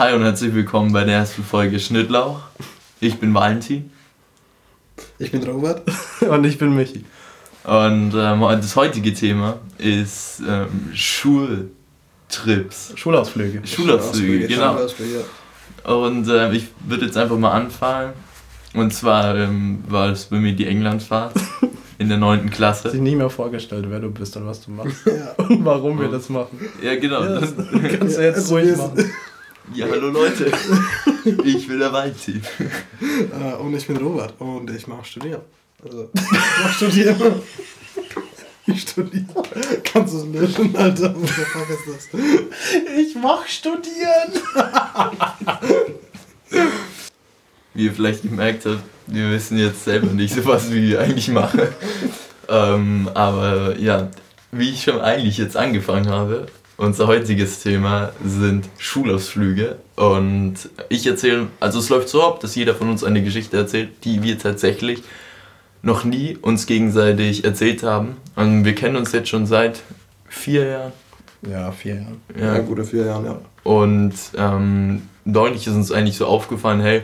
Hi und herzlich willkommen bei der ersten Folge Schnittlauch. Ich bin Valentin. Ich bin Robert. und ich bin Michi. Und ähm, das heutige Thema ist ähm, Schultrips. Schulausflüge. Schulausflüge, genau. Schulausflüge, Und äh, ich würde jetzt einfach mal anfangen. Und zwar ähm, war es bei mir die Englandfahrt in der 9. Klasse. Sich nie mehr vorgestellt, wer du bist und was du machst. Ja. Und warum wir das machen. Ja, genau. Ja, das- kannst du jetzt Also ruhig machen. Ja, hallo Leute. Ich bin der. Äh, und ich bin Robert und ich mache Studieren. Also, ich mach Studieren. Ich studiere. Kannst du es lösen, Alter? The fuck ist das? Ich mach Studieren! Wie ihr vielleicht gemerkt habt, wir wissen jetzt selber nicht so was, wie wir eigentlich machen. ähm, aber ja, wie ich schon eigentlich jetzt angefangen habe, unser heutiges Thema sind Schulausflüge. Und ich erzähle, also es läuft so ab, dass jeder von uns eine Geschichte erzählt, die wir tatsächlich noch nie uns gegenseitig erzählt haben. Und wir kennen uns jetzt schon seit vier Jahren. Ja, vier Jahre. Ja, gute vier Jahren, ja. Und ähm, neulich ist uns eigentlich so aufgefallen, hey,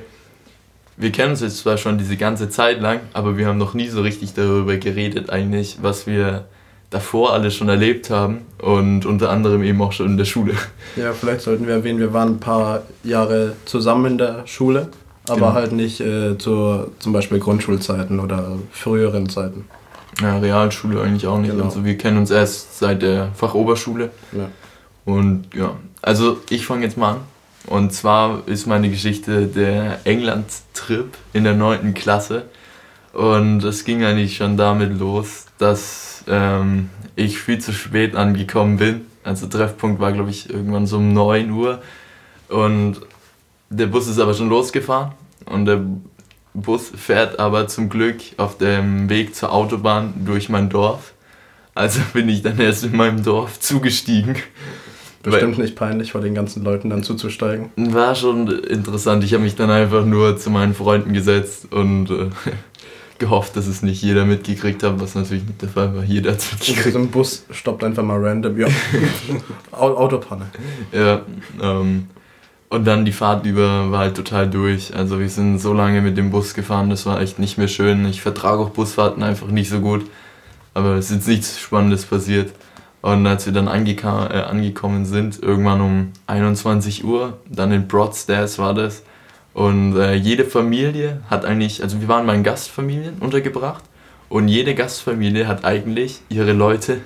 wir kennen uns jetzt zwar schon diese ganze Zeit lang, aber wir haben noch nie so richtig darüber geredet eigentlich, was wir davor alles schon erlebt haben und unter anderem eben auch schon in der Schule. Ja, vielleicht sollten wir erwähnen, wir waren ein paar Jahre zusammen in der Schule, aber Genau. halt nicht äh, zur zum Beispiel Grundschulzeiten oder früheren Zeiten. Ja, Realschule eigentlich auch nicht. Genau. Also wir kennen uns erst seit der Fachoberschule. Ja. Und ja, also ich fange jetzt mal an. Und zwar ist meine Geschichte der England-Trip in der 9. Klasse. Und es ging eigentlich schon damit los, dass ähm, ich viel zu spät angekommen bin. Also Treffpunkt war, glaube ich, irgendwann so um 9 Uhr. Und der Bus ist aber schon losgefahren. Und der Bus fährt aber zum Glück auf dem Weg zur Autobahn durch mein Dorf. Also bin ich dann erst in meinem Dorf zugestiegen. Bestimmt nicht peinlich, vor den ganzen Leuten dann zuzusteigen. War schon interessant. Ich habe mich dann einfach nur zu meinen Freunden gesetzt und äh, gehofft, dass es nicht jeder mitgekriegt hat, was natürlich nicht der Fall war. Jeder hat es mitgekriegt. diesem Bus stoppt einfach mal random. Ja. Au- Autopanne. Ja, ähm, und dann die Fahrt über war halt total durch. Also wir sind so lange mit dem Bus gefahren, das war echt nicht mehr schön. Ich vertrage auch Busfahrten einfach nicht so gut. Aber es ist jetzt nichts Spannendes passiert. Und als wir dann äh, angekommen sind, irgendwann um 21 Uhr, dann in Broadstairs war das. Und äh, jede Familie hat eigentlich, also wir waren mal in Gastfamilien untergebracht. Und jede Gastfamilie hat eigentlich ihre Leute,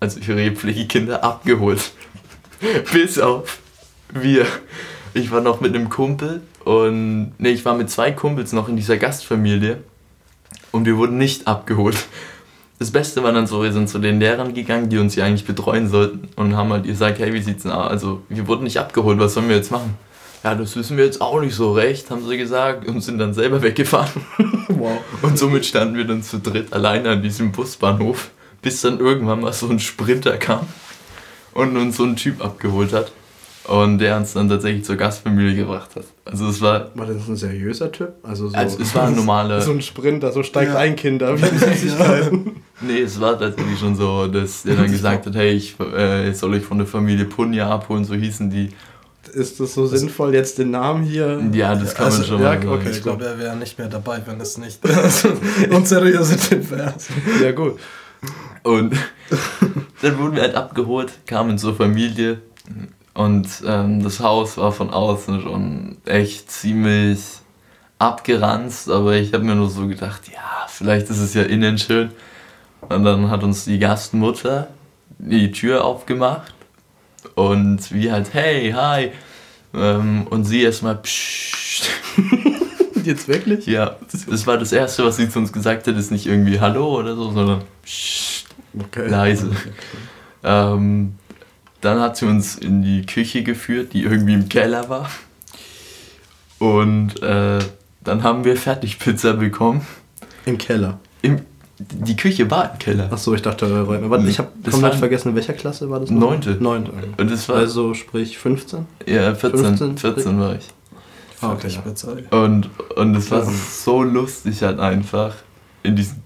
also ihre Pflegekinder abgeholt. Bis auf wir. Ich war noch mit einem Kumpel und nee, ich war mit zwei Kumpels noch in dieser Gastfamilie und wir wurden nicht abgeholt. Das Beste war dann so, wir sind zu den Lehrern gegangen, die uns ja eigentlich betreuen sollten und haben halt gesagt, hey, wie sieht's denn aus? Also, wir wurden nicht abgeholt, was sollen wir jetzt machen? Ja, das wissen wir jetzt auch nicht so recht, haben sie gesagt und sind dann selber weggefahren. Wow. Und somit standen wir dann zu dritt alleine an diesem Busbahnhof, bis dann irgendwann mal so ein Sprinter kam und uns so ein Typ abgeholt hat. Und der uns dann tatsächlich zur Gastfamilie gebracht hat. Also es war, War das ein seriöser Typ? Also so also es war ein normaler, so ein Sprinter, so steigt Ja. ein Kinder wie Süßigkeiten. nee, es war tatsächlich schon so, dass der dann gesagt hat, hey, ich äh, soll euch von der Familie Punja abholen, so hießen die. Ist das so sinnvoll, jetzt den Namen hier? Ja, das kann man Also, schon ja, mal sagen. okay. Ich glaube, er wäre nicht mehr dabei, wenn es nicht unseriöse Tipp wäre. Ja, gut. Und dann wurden wir halt abgeholt, kamen zur Familie und ähm, das Haus war von außen schon echt ziemlich abgeranzt, aber ich habe mir nur so gedacht, ja, vielleicht ist es ja innen schön. Und dann hat uns die Gastmutter die Tür aufgemacht und wir halt, hey, hi. Ähm, und sie erstmal, pssst. Jetzt wirklich? Ja, das war das Erste, was sie zu uns gesagt hat, ist nicht irgendwie Hallo oder so, sondern pssst. Okay. Leise. Ähm, dann hat sie uns in die Küche geführt, die irgendwie im Keller war. Und äh, dann haben wir Fertigpizza bekommen. Im Keller. Im, die Küche war im Keller. Achso, ich dachte. Warte, ich habe Das komplett vergessen, in welcher Klasse war das? noch? Neunte. Neunte. Und das war. Also sprich 15? ja, 14, 15, 14 war ich. Ah, okay, Ich ja. Und, und es war Ja. so lustig halt einfach, in diesen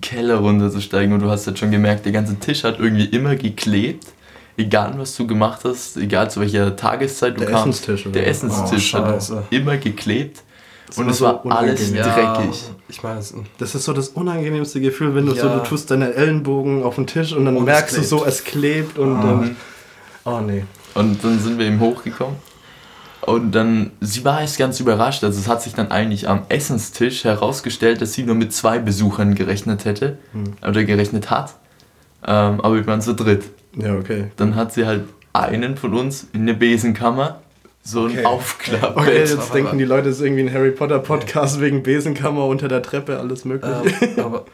Keller runterzusteigen. Und du hast jetzt schon gemerkt, der ganze Tisch hat irgendwie immer geklebt. egal was du gemacht hast, egal zu welcher Tageszeit du Der kamst, Essenstisch, oder? der Essenstisch Oh, hat immer geklebt Das und es so war alles dreckig. ich meine, Das ist so das unangenehmste Gefühl, wenn du so, Ja. du tust deine Ellenbogen auf den Tisch und dann Und merkst du so, es klebt und dann. Oh nee. Und dann sind wir eben hochgekommen. Und dann, sie war erst ganz überrascht. Also es hat sich dann eigentlich am Essenstisch herausgestellt, dass sie nur mit zwei Besuchern gerechnet hätte. Oder gerechnet hat. Ähm, aber wir waren zu dritt. Ja, okay. Dann hat sie halt einen von uns in der Besenkammer so ein Okay. Aufklappbett. Okay, jetzt denken die Leute, es ist irgendwie ein Harry Potter Podcast wegen Besenkammer unter der Treppe, alles mögliche. ähm, aber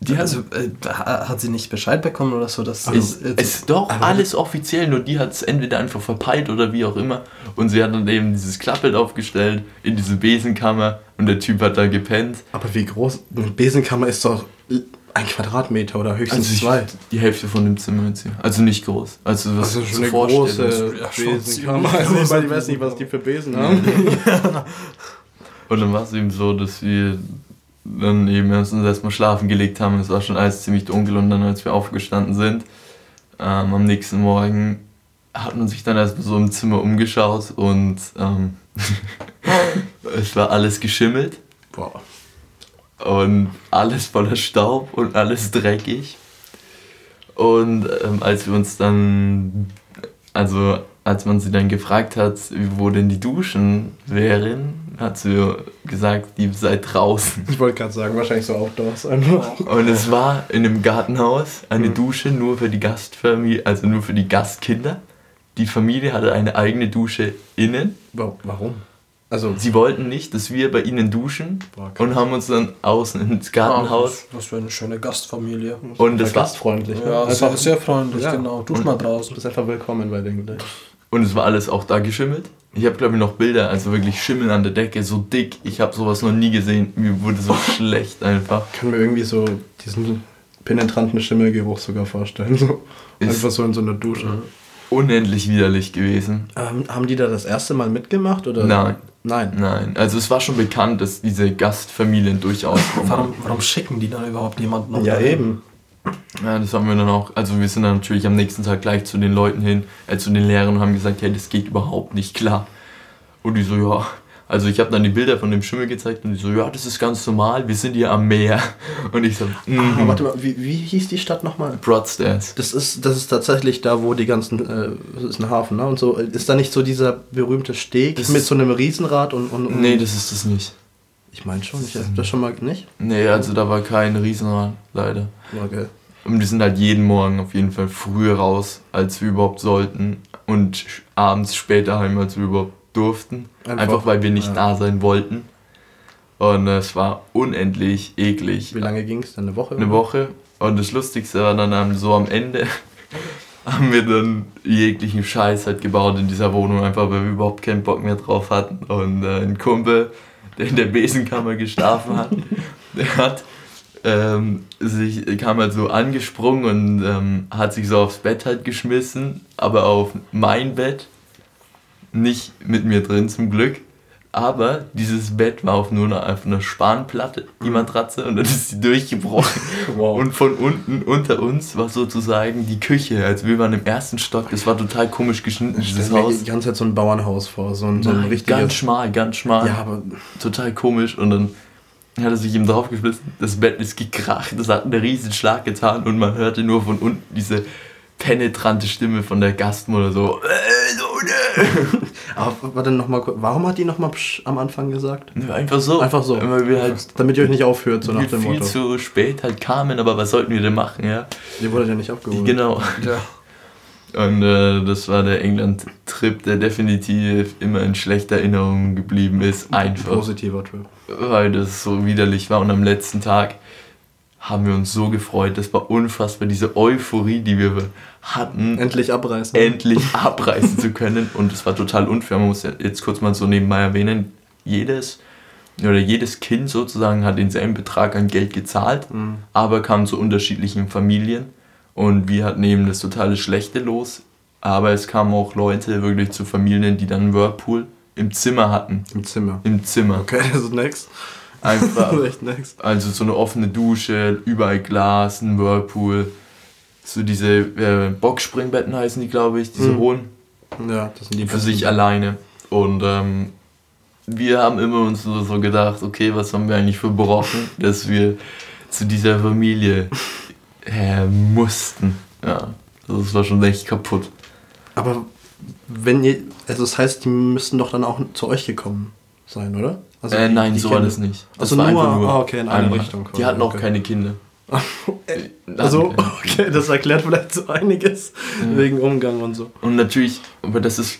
Die hat, also, äh, ha- hat sie nicht Bescheid bekommen oder so? Dass es, das- es ist doch alles offiziell, nur die hat es entweder einfach verpeilt oder wie auch immer. Und sie hat dann eben dieses Klappbild aufgestellt in diese Besenkammer und der Typ hat da gepennt. Aber wie groß? Eine Besenkammer ist doch ein Quadratmeter oder höchstens ich- zwei. Die Hälfte von dem Zimmer jetzt hier. Also nicht groß. Also was Also du schon eine vorstellst. große Ja, Besenkammer. Also ich, groß. weiß, ich weiß nicht, was die für Besen haben. Und dann war es eben so, dass wir dann eben erst uns erstmal schlafen gelegt haben. Es war schon alles ziemlich dunkel und dann, als wir aufgestanden sind, ähm, am nächsten Morgen hat man sich dann erstmal so im Zimmer umgeschaut und ähm, es war alles geschimmelt Boah. Und alles voller Staub und alles dreckig. Und ähm, als wir uns dann, also als man sie dann gefragt hat, wo denn die Duschen wären, hat sie gesagt, die sei draußen. Ich wollte gerade sagen, wahrscheinlich so Outdoors einfach. Und es war in einem Gartenhaus eine Dusche nur für die Gastfamilie, also nur für die Gastkinder. Die Familie hatte eine eigene Dusche innen. Wa- Warum? Also, Sie wollten nicht, dass wir bei ihnen duschen Boah, und haben uns dann außen ins Gartenhaus. Was für eine schöne Gastfamilie. Und es war gastfreundlich. ne? Ja, einfach, sehr, sehr freundlich, Ja. genau. Dusch mal draußen. Du bist einfach willkommen bei denen. gleich. Und es war alles auch da geschimmelt. Ich habe, glaube ich, noch Bilder, also wirklich Schimmel an der Decke, so dick. Ich habe sowas noch nie gesehen. Mir wurde so schlecht einfach. Ich kann mir irgendwie so diesen penetranten Schimmelgeruch sogar vorstellen. So. Ist- Einfach so in so einer Dusche. Unendlich widerlich gewesen. Ähm, haben die da das erste Mal mitgemacht? Oder? Nein. Nein. Nein, also es war schon bekannt, dass diese Gastfamilien durchaus. Warum, warum schicken die dann überhaupt jemanden noch Ja, dahin? eben. Ja, das haben wir dann auch. Also wir sind dann natürlich am nächsten Tag gleich zu den Leuten hin, äh, zu den Lehrern und haben gesagt, hey, das geht überhaupt nicht klar. Und die so, ja. Also ich habe dann die Bilder von dem Schimmel gezeigt und die so, ja, das ist ganz normal, wir sind hier am Meer. Und ich so, Ah, mhm. warte mal, wie, wie hieß die Stadt nochmal? Broadstairs. Das ist, das ist tatsächlich da, wo die ganzen, äh, das ist ein Hafen, ne? Und so, ist da nicht so dieser berühmte Steg Das mit so einem Riesenrad und. und, und Nee, das ist das nicht. Ich meine schon, ich hab das schon mal nicht. Nee, also da war kein Riesenrad, leider. Okay. Und wir sind halt jeden Morgen auf jeden Fall früher raus, als wir überhaupt sollten. Und abends später heim, als wir überhaupt durften. Einfach, Einfach, weil wir nicht ja. da sein wollten. Und es war unendlich eklig. Wie lange ging es dann? Eine Woche? Eine Woche. Und das Lustigste war dann am- so am Ende, haben wir dann jeglichen Scheiß halt gebaut in dieser Wohnung, einfach weil wir überhaupt keinen Bock mehr drauf hatten. Und äh, ein Kumpel, der in der Besenkammer geschlafen hat, der hat ähm, sich, kam halt so angesprungen und ähm, hat sich so aufs Bett halt geschmissen, aber auf mein Bett, nicht mit mir drin zum Glück. Aber dieses Bett war auf nur einer, auf einer Spanplatte, die Matratze, und dann ist sie durchgebrochen. Wow. Und von unten, unter uns, war sozusagen die Küche. Also wir waren im ersten Stock, das war total komisch geschnitten, Ich dieses stell mir Haus. die ganze Zeit so ein Bauernhaus vor, so ein, so ein Nein, richtiges. ganz schmal, ganz schmal. ja, aber Total komisch. Und dann hat er sich eben draufgeschmissen, das Bett ist gekracht, das hat einen riesen Schlag getan und man hörte nur von unten diese penetrante Stimme von der Gastmutter so, äh! Aber warte noch mal kurz. Warum hat die noch mal Psch am Anfang gesagt? Nö, Einfach so. Einfach so. Weil wir halt Damit ihr euch nicht aufhört, so nach viel, dem viel Motto. zu spät halt kamen, aber was sollten wir denn machen, ja? Ihr wurdet ja nicht abgeholt. Genau. Ja. Und äh, das war der England-Trip, der definitiv immer in schlechter Erinnerung geblieben ist. Einfach. Positiver Trip. Weil das so widerlich war. Und am letzten Tag haben wir uns so gefreut. Das war unfassbar, diese Euphorie, die wir hatten, Endlich abreißen. endlich abreißen zu können. Und es war total unfair. Man muss jetzt kurz mal so nebenbei erwähnen, jedes oder jedes Kind sozusagen hat denselben Betrag an Geld gezahlt, Mhm. aber kam zu unterschiedlichen Familien. Und wir hatten eben das totale Schlechte los. Aber es kamen auch Leute wirklich zu Familien, die dann einen Whirlpool im Zimmer hatten. Im Zimmer. Im Zimmer. Okay, das ist next. Einfach. Next. Also so eine offene Dusche, überall Glas, ein Whirlpool. so diese äh, Boxspringbetten heißen die, glaube ich, diese Mhm. hohen, Ja, das sind die für sich alleine. Und ähm, wir haben immer uns so, so gedacht, okay, was haben wir eigentlich verbrochen, dass wir zu dieser Familie äh, mussten. Ja, also es war schon echt kaputt. Aber wenn ihr, also das heißt, die müssten doch dann auch zu euch gekommen sein, oder? Also äh, die- nein, die so das nicht. Das Also nur- einfach ah, okay, in eine. Richtung Die hatten auch okay. keine Kinder. Äh, Also, okay, das erklärt vielleicht so einiges Ja. wegen Umgang und so. Und natürlich, aber das ist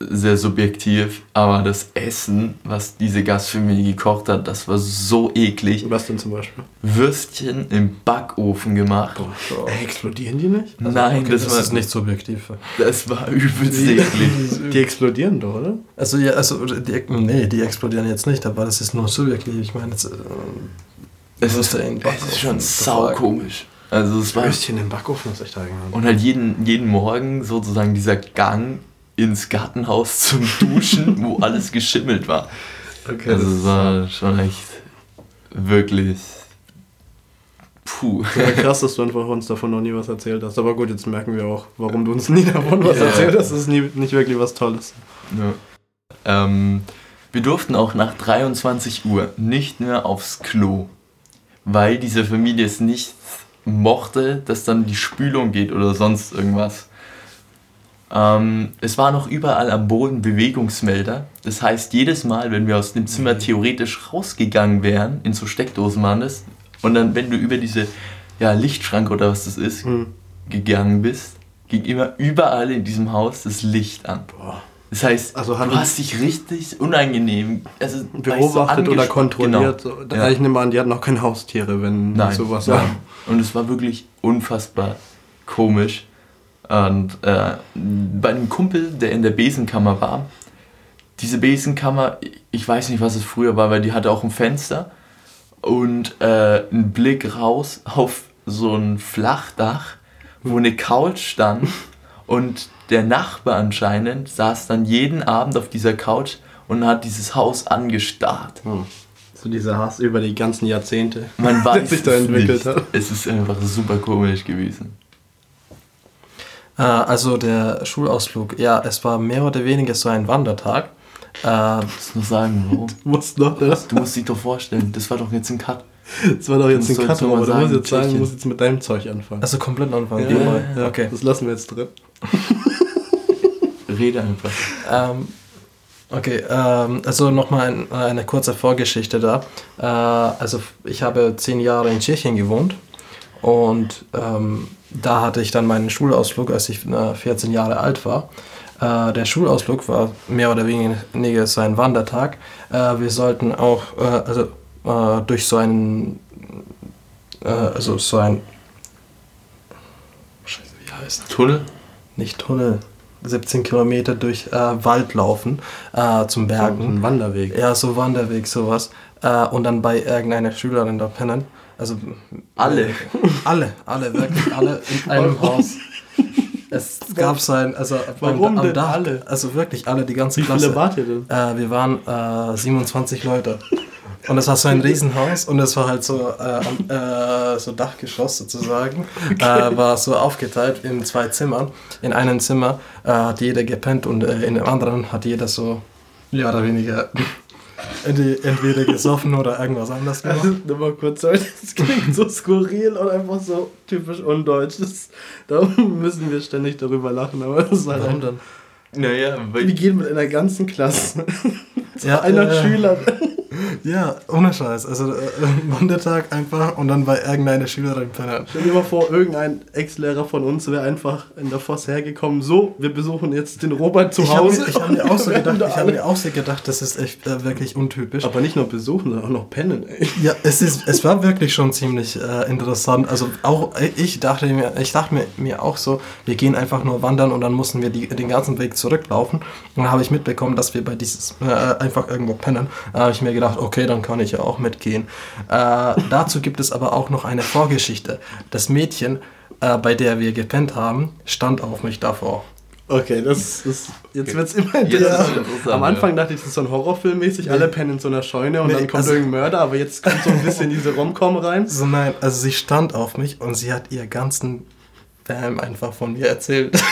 sehr subjektiv, aber das Essen, was diese Gastfamilie gekocht hat, das war so eklig. Was denn zum Beispiel? Würstchen im Backofen gemacht. Äh, explodieren die nicht? Nein, Okay, das, das, war, ist nicht subjektiv. das war übelst eklig. Die explodieren doch, oder? Also, ja, also die, nee, die explodieren jetzt nicht, aber das ist nur subjektiv. Ich meine, jetzt, äh, Es ist, es ist schon sau komisch. Also es war Würstchen im Backofen ist echt eigenartig. und halt jeden, jeden Morgen sozusagen dieser Gang ins Gartenhaus zum Duschen, wo alles geschimmelt war. Okay, Also es war schon echt wirklich puh. Ja, krass, dass du einfach uns davon noch nie was erzählt hast. Aber gut, jetzt merken wir auch, warum du uns nie davon was Ja. erzählt hast. Das ist nie, nicht wirklich was Tolles. Ja. Ähm, wir durften auch nach 23 Uhr nicht mehr aufs Klo, weil diese Familie es nicht mochte, dass dann die Spülung geht oder sonst irgendwas. Ähm, es waren noch überall am Boden Bewegungsmelder. Das heißt, jedes Mal, wenn wir aus dem Zimmer theoretisch rausgegangen wären, in so Steckdosen waren das, und dann, wenn du über diese ja, Lichtschranke oder was das ist, Hm. gegangen bist, ging immer überall in diesem Haus das Licht an. Boah. Das heißt, Also du hast dich richtig unangenehm also, Beobachtet du, oder kontrolliert. Genau. So. Ja. Ich nehme an, die hatten auch keine Haustiere, wenn Nein, sowas nein. war. Und es war wirklich unfassbar komisch. Und äh, bei einem Kumpel, der in der Besenkammer war, diese Besenkammer, ich weiß nicht, was es früher war, weil die hatte auch ein Fenster und äh, einen Blick raus auf so ein Flachdach, wo eine Couch stand und der Nachbar anscheinend saß dann jeden Abend auf dieser Couch und hat dieses Haus angestarrt. Hm. So dieser Hass über die ganzen Jahrzehnte. Man weiß sich da entwickelt nicht. hat. Es ist einfach super komisch gewesen. Äh, also der Schulausflug, ja, es war mehr oder weniger so ein Wandertag. Äh, Ich muss nur sagen, warum? Du musst noch das. Du musst dich doch vorstellen, das war doch jetzt ein Cut. Das war doch jetzt Du ein Cut, aber du musst jetzt sagen, du musst jetzt mit deinem Zeug anfangen. also komplett anfangen. ja, nochmal. ja, Okay. Das lassen wir jetzt drin. Rede einfach. Ähm, okay, ähm, also nochmal ein, eine kurze Vorgeschichte da. Äh, also ich habe zehn Jahre in Tschechien gewohnt und ähm, da hatte ich dann meinen Schulausflug, als ich äh, 14 Jahre alt war. Äh, der Schulausflug war mehr oder weniger so ein Wandertag. Äh, wir sollten auch äh, also, äh, durch so einen, äh, also so ein, Scheiße, wie heißt Tunnel? nicht Tunnel, 17 Kilometer durch äh, Wald laufen äh, zum Bergen. Ein Wanderweg. Ja, so Wanderweg, sowas. Äh, und dann bei irgendeiner Schülerin da pennen. Also Alle. alle, alle, wirklich alle in einem Haus. Es gab so ein, also Warum am, denn Dach, alle? also wirklich alle, die ganze Wie Klasse. viele wart ihr denn? Äh, wir waren äh, 27 Leute. Und es war so ein Riesenhaus und es war halt so, äh, am- äh, so Dachgeschoss sozusagen. Äh, war so aufgeteilt in zwei Zimmern. In einem Zimmer äh, hat jeder gepennt und äh, in dem anderen hat jeder so mehr oder weniger entweder gesoffen oder irgendwas anderes gemacht. Also, nur mal kurz, sorry, das klingt so skurril und einfach so typisch undeutsch. Das, da müssen wir ständig darüber lachen, aber das ist halt Warum ein, denn? Naja, Wir weil gehen mit einer ganzen Klasse. Zu Ja, einer äh, Schüler. Ja, ohne Scheiß. Also äh, Wandertag einfach und dann bei irgendeiner Schülerin pennen. Stell dir mal vor, irgendein Ex-Lehrer von uns wäre einfach in der Voss hergekommen. So, wir besuchen jetzt den Robert zu Ich habe Hause. ich hab mir auch so gedacht, ich habe alle- mir auch so gedacht, das ist echt äh, wirklich untypisch. Aber nicht nur besuchen, sondern auch noch pennen, ey. Ja, es, ist, es war wirklich schon ziemlich äh, interessant. Also auch ich dachte mir, ich dachte mir, mir auch so, wir gehen einfach nur wandern und dann mussten wir die, den ganzen Weg zurücklaufen. Und dann habe ich mitbekommen, dass wir bei dieses äh, einfach irgendwo pennen. Da habe ich mir gedacht, okay, dann kann ich ja auch mitgehen. Äh, dazu gibt es aber auch noch eine Vorgeschichte. Das Mädchen, äh, bei der wir gepennt haben, stand auf mich davor. Okay, das ist. Jetzt wird's immer Jetzt interessanter. interessant, Am Anfang ja. dachte ich, das ist so ein Horrorfilm-mäßig, alle pennen in so einer Scheune und Nee, dann kommt also- irgendein Mörder, aber jetzt kommt so ein bisschen diese Rom-Com rein. So nein, also sie stand auf mich und sie hat ihr ganzen Bam einfach von mir erzählt.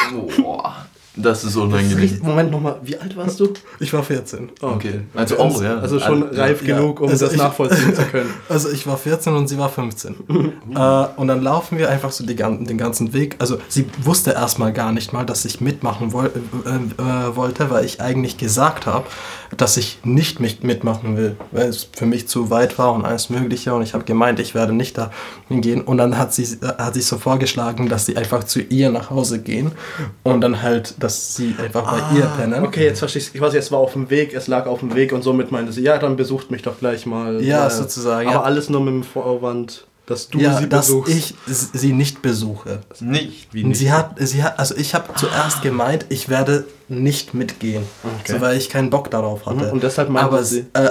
Boah. Das ist Das ist unangenehm. Moment nochmal, wie alt warst du? Ich war 14. Oh, Okay. Also, oh, ja. Also schon Also, reif ja. genug, um Also das ich- nachvollziehen zu können. Also ich war 14 und sie war 15. äh, und dann laufen wir einfach so die, den ganzen Weg. Also sie wusste erstmal gar nicht mal, dass ich mitmachen woll äh, äh, wollte, weil ich eigentlich gesagt habe, dass ich nicht mit mitmachen will, weil es für mich zu weit war und alles Mögliche. Und ich habe gemeint, ich werde nicht da hingehen. Und dann hat sie äh, hat sie so vorgeschlagen, dass sie einfach zu ihr nach Hause gehen und dann halt, dass sie einfach bei ihr pennen. Okay, jetzt verstehe ich Quasi, es war auf dem Weg, es lag auf dem Weg und somit meinte sie, ja, dann besucht mich doch gleich mal. Ja, Weil- sozusagen, Aber ja. alles nur mit dem Vorwand, dass du Ja, sie dass besuchst. ich sie nicht besuche. Nicht. Wie Und nicht. Sie hat, sie hat, also ich habe zuerst gemeint, ich werde nicht mitgehen, Okay. so, weil ich keinen Bock darauf hatte. Mhm, und deshalb meinte Aber sie- Äh,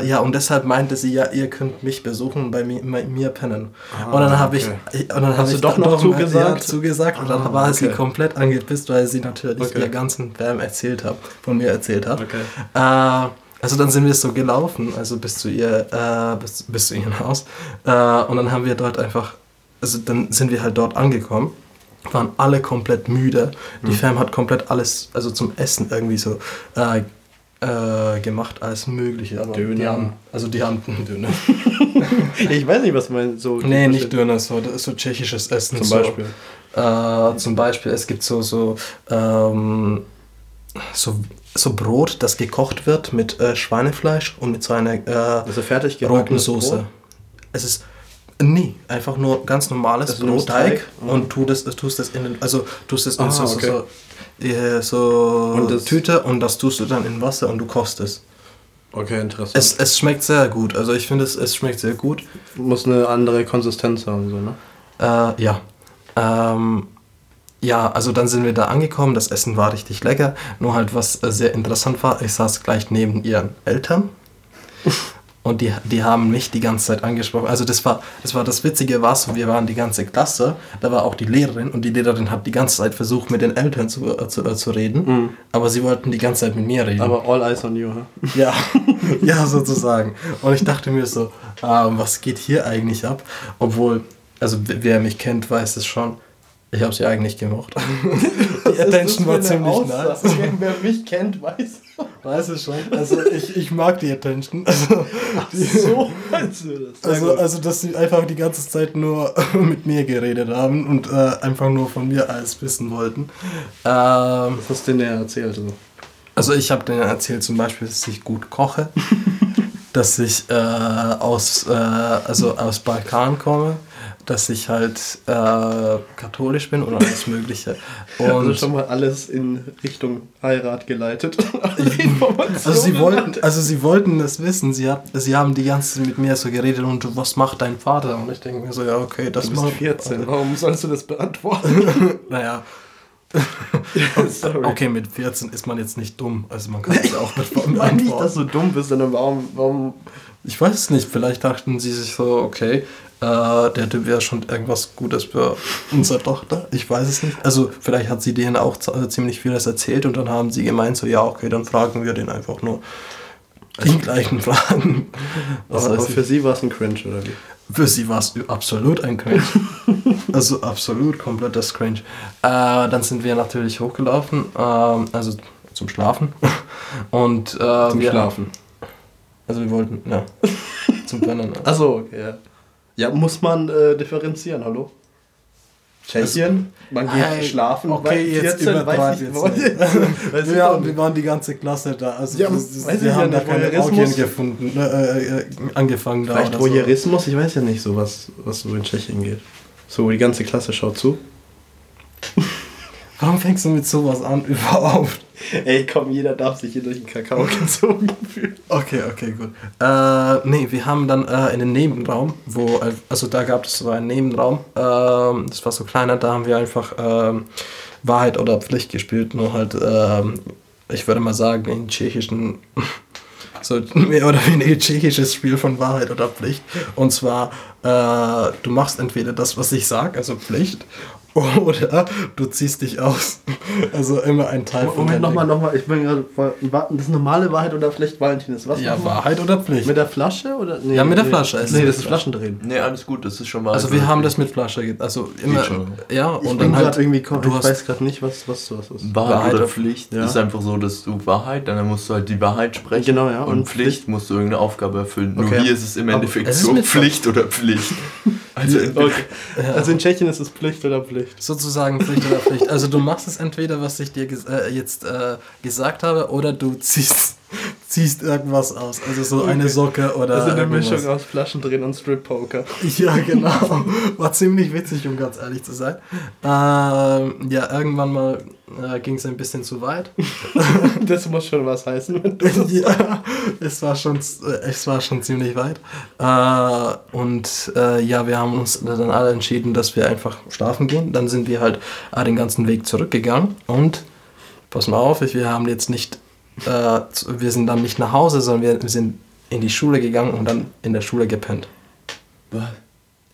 äh, ja, und deshalb meinte sie, ja, ihr könnt mich besuchen, bei mir, bei mir pennen. und dann habe okay. ich, und dann habe du ich doch noch zugesagt? Ja, zugesagt und dann Ah, war sie okay. komplett angepisst, weil sie natürlich ihr ganzen Bam erzählt hat, von mir erzählt hat. Okay. Äh, also dann sind wir so gelaufen, also bis zu ihr, äh, bis, bis zu ihrem Haus. Äh, und dann haben wir dort einfach, also dann sind wir halt dort angekommen, waren alle komplett müde. Mhm. Die Fam hat komplett alles, also zum Essen irgendwie so äh, äh, gemacht, alles Mögliche. Aber Die Döner. haben, also die haben Döner. Ich weiß nicht, was mein so. nee, nicht Döner, so, so tschechisches Essen. Zum so. Beispiel. Äh, zum Beispiel, es gibt so, so, ähm, so, so Brot, das gekocht wird mit äh, Schweinefleisch und mit so einer äh, Also fertig roten Soße. Brot? Es ist nee, einfach nur ganz normales Also Brotteig Teig? Mhm. und tu das, tust das in den, also tust es in Ah, so, so, okay. so, so Und das- Tüte und das tust du dann in Wasser und du kochst es. Okay, interessant. Es, es schmeckt sehr gut, also ich finde es, es schmeckt sehr gut. muss eine andere Konsistenz haben, so, ne? Äh, ja. Ähm, ja, also dann sind wir da angekommen. Das Essen war richtig lecker. Nur halt, was äh, sehr interessant war, ich saß gleich neben ihren Eltern. Und die, die haben mich die ganze Zeit angesprochen. Also das war das, war das Witzige war so, wir waren die ganze Klasse, da war auch die Lehrerin und die Lehrerin hat die ganze Zeit versucht, mit den Eltern zu, äh, zu, äh, zu reden. Aber sie wollten die ganze Zeit mit mir reden. Aber all eyes on you, huh? Ja, ja, sozusagen. Und ich dachte mir so, ähm, was geht hier eigentlich ab? Obwohl, also wer mich kennt, weiß es schon. Ich habe sie eigentlich gemocht. Die Attention war ziemlich nice. Wer mich kennt, weiß. Weiß es schon. Also ich, ich mag die Attention. Also, die, So meinst du das? Also, also, dass sie einfach die ganze Zeit nur mit mir geredet haben und äh, einfach nur von mir alles wissen wollten. Ähm, Was hast du denn der erzählt? So? Also ich habe denen erzählt zum Beispiel, dass ich gut koche, dass ich äh, aus, äh, also aus Balkan komme, dass ich halt äh, katholisch bin und alles Mögliche. also Und schon mal alles in Richtung Heirat geleitet. Also sie wollten, also sie wollten das wissen. Sie, hat, sie haben die ganze Zeit mit mir so geredet und was macht dein Vater? Und ich denke mir so, ja okay, das Du bist macht 14. Warum sollst du das beantworten? Naja. Okay, mit 14 ist man jetzt nicht dumm. Also man kann es auch mit Mann, nicht, beantworten. dass du dumm bist, sondern warum, warum Ich weiß es nicht, vielleicht dachten sie sich so, okay, äh, der Typ wäre schon irgendwas Gutes für unsere Tochter. Ich weiß es nicht. Also vielleicht hat sie denen auch äh, ziemlich vieles erzählt und dann haben sie gemeint, so ja, okay, dann fragen wir den einfach nur die gleichen Fragen. Was aber weiß für sie war es ein Cringe, oder wie? Für sie war es absolut ein Cringe. also absolut komplettes Cringe. Äh, dann sind wir natürlich hochgelaufen, ähm, also zum Schlafen. Und, Zum Schlafen. Also wir wollten, ja, zum Pennen. Achso, okay, ja. Ja, muss man äh, differenzieren, hallo? Tschechien, man geht Hey, schlafen, okay, weil jetzt 14 übertreib weiß ich, jetzt nicht. Ja, doch und wir waren die ganze Klasse da. Also Ja, das- weiß ich wir ja haben da nicht, keine Voyeurismus. Orgien gefunden, äh, äh, angefangen da. Vielleicht oder so. Voyeurismus, ich weiß ja nicht so, was, was so in Tschechien geht. So, die ganze Klasse schaut zu. Warum fängst du mit sowas an überhaupt? Ey, komm, jeder darf sich hier durch den Kakao gezogen fühlen. Okay, okay, gut. Äh, nee, wir haben dann äh, in den Nebenraum, wo, äh, also da gab es so einen Nebenraum, ähm, das war so kleiner, da haben wir einfach ähm, Wahrheit oder Pflicht gespielt, nur halt, ähm, ich würde mal sagen, in tschechischen, so mehr oder weniger tschechisches Spiel von Wahrheit oder Pflicht. Und zwar, äh, du machst entweder das, was ich sage, also Pflicht, Oder du ziehst dich aus. Also immer ein Teil von Moment, nochmal, nochmal. Ich bin gerade. voll- Das ist normale Wahrheit oder Pflicht Valentin ist. Was Ja, nochmal? Wahrheit oder Pflicht? Mit der Flasche oder? Nee, Ja, mit der nee. Flasche. Nee, mit das ist Flasche. Flaschendrehen. Nee, alles gut, das ist schon mal. also wir haben das mit Flasche. Also immer. schon. Ja, Ich und bin dann halt. irgendwie. du ich hast- weiß gerade nicht, was, was was ist. Wahrheit, Wahrheit oder Pflicht Ja. ist einfach so, dass du Wahrheit, dann musst du halt die Wahrheit sprechen. Genau, ja, Und, und Pflicht musst du irgendeine Aufgabe erfüllen. Nur Okay. hier ist es im Endeffekt so Pflicht oder Pflicht. Also Okay. Also in Tschechien ist es Pflicht oder Pflicht. Sozusagen Pflicht oder Pflicht. Also du machst es entweder, was ich dir äh, jetzt äh, gesagt habe, oder du ziehst, ziehst irgendwas aus. Also so eine Socke oder Also eine irgendwas. Mischung aus Flaschendrehen und Strip-Poker. Ja, genau. War ziemlich witzig, um ganz ehrlich zu sein. Ähm, ja, irgendwann mal äh, ging es ein bisschen zu weit. Das muss schon was heißen. wenn du das ja, es war schon, äh, es war schon ziemlich weit. Äh, und äh, ja, wir haben uns dann alle entschieden, dass wir einfach schlafen gehen. Dann sind wir halt äh, den ganzen Weg zurückgegangen und pass mal auf, wir haben jetzt nicht, äh, wir sind dann nicht nach Hause, sondern wir, sind in die Schule gegangen und dann in der Schule gepennt. Was?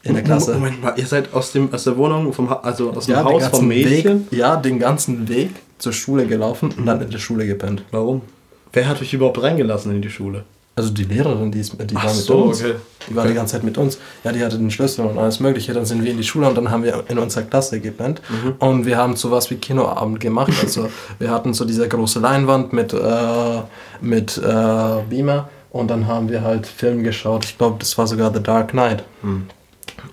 In der Klasse. Moment mal, ihr seid aus, dem, aus der Wohnung, vom, also aus dem ja, Haus vom Mädchen? Weg, ja, den ganzen Weg zur Schule gelaufen und dann in der Schule gepennt. Warum? Wer hat euch überhaupt reingelassen in die Schule? Also die Lehrerin, die, ist, die Ach war mit so, uns. okay. Die war die ganze Zeit mit uns. Ja, die hatte den Schlüssel und alles mögliche. Dann sind wir in die Schule und dann haben wir in unserer Klasse gepennt. Mhm. Und wir haben sowas wie Kinoabend gemacht. Also wir hatten so diese große Leinwand mit, äh, mit äh, Beamer und dann haben wir halt Film geschaut. Ich glaube, das war sogar The Dark Knight. Hm.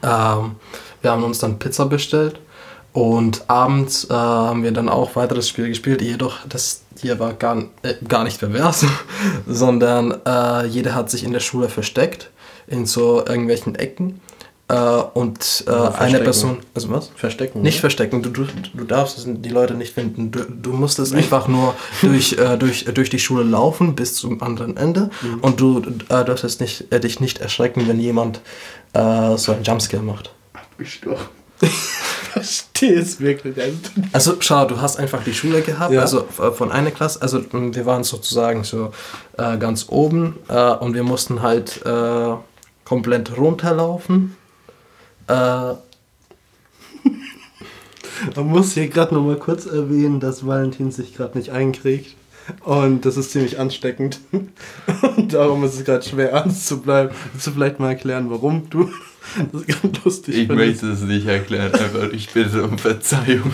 Ähm, wir haben uns dann Pizza bestellt und abends äh, haben wir dann auch weiteres Spiel gespielt. Jedoch, das hier war gar, äh, gar nicht pervers, sondern äh, jeder hat sich in der Schule versteckt, in so irgendwelchen Ecken. Äh, und äh, Also eine. Person, also was? Verstecken. Nicht ne? verstecken, du, du, du darfst es- die Leute nicht finden. Du, du musst es einfach nur durch, äh, durch, durch die Schule laufen bis zum anderen Ende Mhm. und du äh, darfst es nicht, äh, dich nicht erschrecken, wenn jemand äh, so einen Jumpscare macht. Ich doch. Ich verstehe es wirklich. Also, Also schau, du hast einfach die Schule gehabt, Ja. also äh, von einer Klasse, also wir waren sozusagen so äh, ganz oben äh, und wir mussten halt äh, komplett runterlaufen. Äh, Man muss hier gerade noch mal kurz erwähnen, dass Valentin sich gerade nicht einkriegt. Und das ist ziemlich ansteckend. Und darum ist es gerade schwer, ernst zu bleiben. Willst du vielleicht mal erklären, warum du das ganz lustig Ich möchte es nicht erklären, einfach ich bitte um Verzeihung.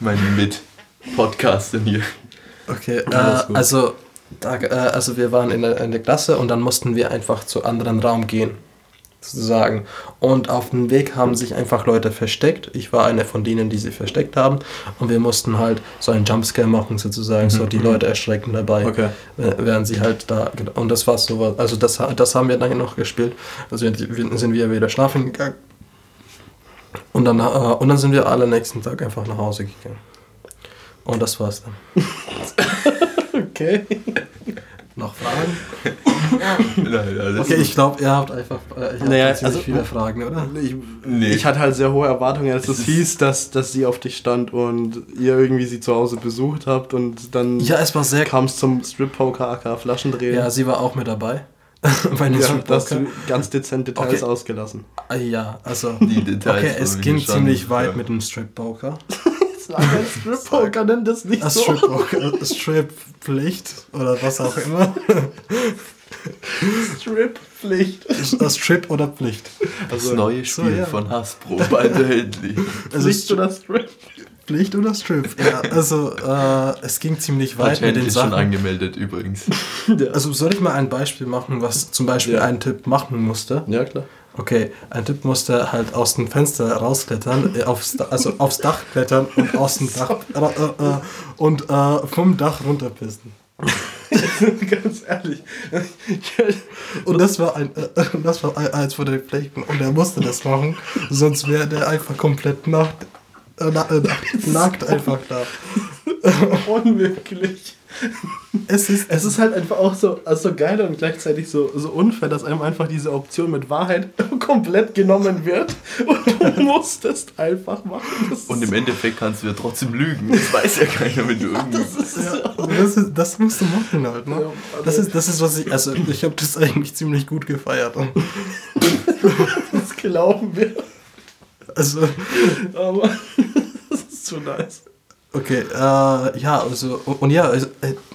Meine Mit-Podcaster hier. Okay, äh, also, da, äh, also wir waren in der, in der Klasse und dann mussten wir einfach zu anderen Raum gehen, sozusagen. Und auf dem Weg haben sich einfach Leute versteckt. Ich war einer von denen, die sie versteckt haben. Und wir mussten halt so einen Jumpscare machen, sozusagen, so die Leute erschrecken dabei, Okay. äh, während sie halt da. Und das war so, also das, das haben wir dann noch gespielt. Also wir- sind wir wieder schlafen gegangen. Und dann, äh, und dann sind wir alle nächsten Tag einfach nach Hause gegangen. Und das war's dann. Okay. Noch Fragen? Nein, alles Okay, ich glaube, ihr habt einfach äh, ihr habt Naja, also- viele Fragen, oder? Ich, Nee. ich hatte halt sehr hohe Erwartungen, als Es es ist- hieß, dass, dass sie auf dich stand und ihr irgendwie sie zu Hause besucht habt und dann Ja, es war sehr. kam es zum Strip-Poker, aka Flaschendrehen. Ja, sie war auch mit dabei. Bei den Ja, das Poker. ganz dezent Details Okay. ausgelassen. Ah, Ja, also. Die Details Okay, es ging ziemlich weit ja. mit dem Strip Poker. Strip-Poker nennt das nicht Das Strip Poker, Strip Pflicht oder was auch immer. Strip-Pflicht. Das Strip oder Pflicht. Das Also, neue so, Spiel ja. von Hasbro, bald erhältlich. Also Pflicht oder Strip? Pflicht oder Strip? Ja, also äh, es ging ziemlich weit mit den ist schon Sachen. angemeldet übrigens. Also soll ich mal ein Beispiel machen, was zum Beispiel Ja. ein Typ machen musste? Ja, klar. Okay, ein Typ musste halt aus dem Fenster rausklettern, äh, aufs, also aufs Dach klettern und aus dem Dach äh, äh, und äh, vom Dach runterpissen. Ganz ehrlich. Und das war ein, äh, das war ein- eins von den Pflichten und er musste das machen, sonst wäre der einfach komplett nackt, äh, na, äh, nackt, nackt einfach da. Unmöglich. Es ist, Es ist halt einfach auch so, also geil und gleichzeitig so, so unfair, dass einem einfach diese Option mit Wahrheit komplett genommen wird und du musst es einfach machen. Das Und im Endeffekt kannst du ja trotzdem lügen. Das weiß ja keiner, wenn du irgendwie. ist, ja, das, ist, das musst du machen halt, ne? Also- Das ist, das ist was ich, also ich habe das eigentlich ziemlich gut gefeiert. das glauben wir. Also, Aber das ist zu nice. Okay, äh, ja, also, und, und ja, also,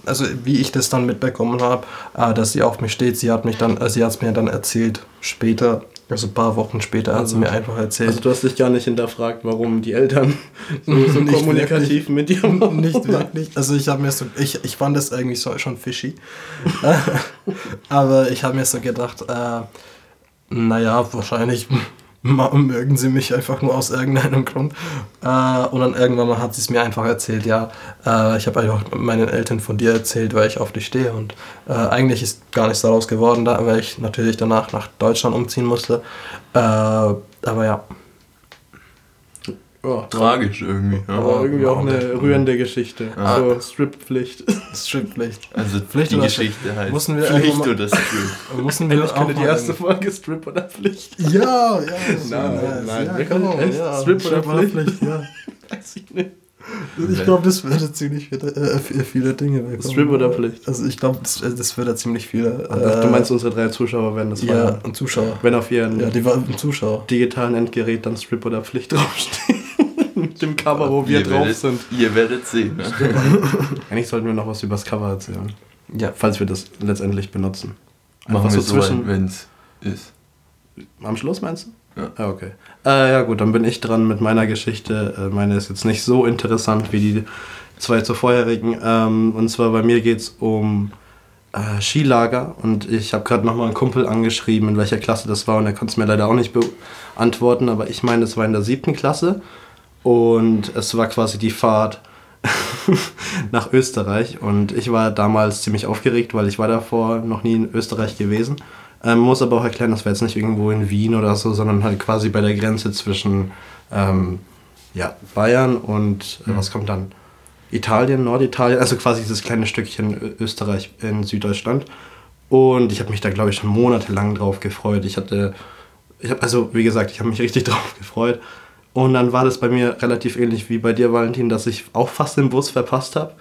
also wie ich das dann mitbekommen habe, äh, dass sie auf mich steht, sie hat mich dann, äh, sie hat es mir dann erzählt, später, also ein paar Wochen später hat sie mir einfach erzählt. Also du hast dich gar nicht hinterfragt, warum die Eltern so, so kommunikativ mit dir waren. nicht wirklich. Also ich habe mir so, ich, ich fand das irgendwie so schon fishy. Aber ich habe mir so gedacht, äh, naja, wahrscheinlich mögen sie mich einfach nur aus irgendeinem Grund. Äh, und dann irgendwann mal hat sie es mir einfach erzählt, ja, äh, ich habe einfach meinen Eltern von dir erzählt, weil ich auf dich stehe. Und äh, eigentlich ist gar nichts daraus geworden, da, weil ich natürlich danach nach Deutschland umziehen musste. Äh, aber ja. Ja, Tragisch irgendwie. Ja. aber irgendwie auch eine rührende Geschichte. Ah. So Strip-Pflicht. Strip-Pflicht. Also Pflicht die Geschichte heißt Mussten wir Pflicht mal- oder Strip. Mussten wir Ich auch könnte die erste Folge Strip oder Pflicht. Ja, ja. Nein, nice. nein, ja, genau, ja. Strip oder Pflicht? ja. Weiß ich nicht. Ich glaube, das würde ziemlich viele, äh, viele, Dinge bekommen. Strip oder Pflicht? Also ich glaube, das, äh, das würde ziemlich viele... Ach, du äh, meinst, unsere drei Zuschauer werden das Ja, feiern. und Zuschauer. Wenn auf ihren Ja, die waren Zuschauer. digitalen Endgerät dann Strip oder Pflicht draufsteht. Mit dem Cover, wo wir ihr drauf werdet, sind. Ihr werdet sehen. Ne? Eigentlich sollten wir noch was über das Cover erzählen. Ja. Falls wir das letztendlich benutzen. Machen Einfach wir so zwischen- wenn es ist. Am Schluss meinst du? Ja. Ah, okay. Äh, ja gut, dann bin ich dran mit meiner Geschichte. Äh, meine ist jetzt nicht so interessant wie die zwei zur vorherigen. Ähm, und zwar bei mir geht es um äh, Skilager. Und ich habe gerade nochmal einen Kumpel angeschrieben, in welcher Klasse das war. Und er konnte es mir leider auch nicht beantworten. Aber ich meine, es war in der siebten Klasse. Und es war quasi die Fahrt nach Österreich. Und ich war damals ziemlich aufgeregt, weil ich war davor noch nie in Österreich gewesen. Ähm, muss aber auch erklären, das war jetzt nicht irgendwo in Wien oder so, sondern halt quasi bei der Grenze zwischen ähm, ja, Bayern und äh, was kommt dann? Italien, Norditalien, also quasi dieses kleine Stückchen Österreich in Süddeutschland. Und ich habe mich da, glaube ich, schon monatelang drauf gefreut. Ich hatte, ich habe, also wie gesagt, ich habe mich richtig drauf gefreut. Und dann war das bei mir relativ ähnlich wie bei dir, Valentin, dass ich auch fast den Bus verpasst habe.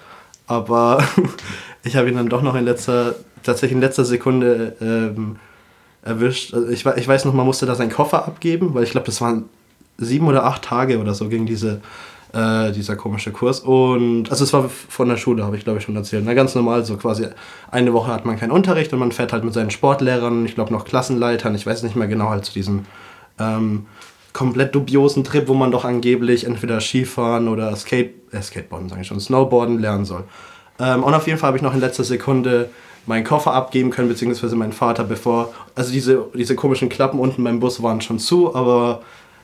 Aber ich habe ihn dann doch noch in letzter, tatsächlich in letzter Sekunde ähm, erwischt. Also ich, ich weiß noch, man musste da seinen Koffer abgeben, weil ich glaube, das waren sieben oder acht Tage oder so ging diese, äh, dieser komische Kurs. Und also es war von der Schule, habe ich glaube ich schon erzählt. Na, ganz normal, so quasi eine Woche hat man keinen Unterricht und man fährt halt mit seinen Sportlehrern, ich glaube noch Klassenleitern, ich weiß nicht mehr genau, halt zu diesem ähm, komplett dubiosen Trip, wo man doch angeblich entweder Skifahren oder Skate, äh, Skateboarden, sage ich schon, Snowboarden lernen soll. Ähm, und auf jeden Fall habe ich noch in letzter Sekunde meinen Koffer abgeben können, beziehungsweise meinen Vater, bevor, also diese, diese komischen Klappen unten beim Bus waren schon zu, aber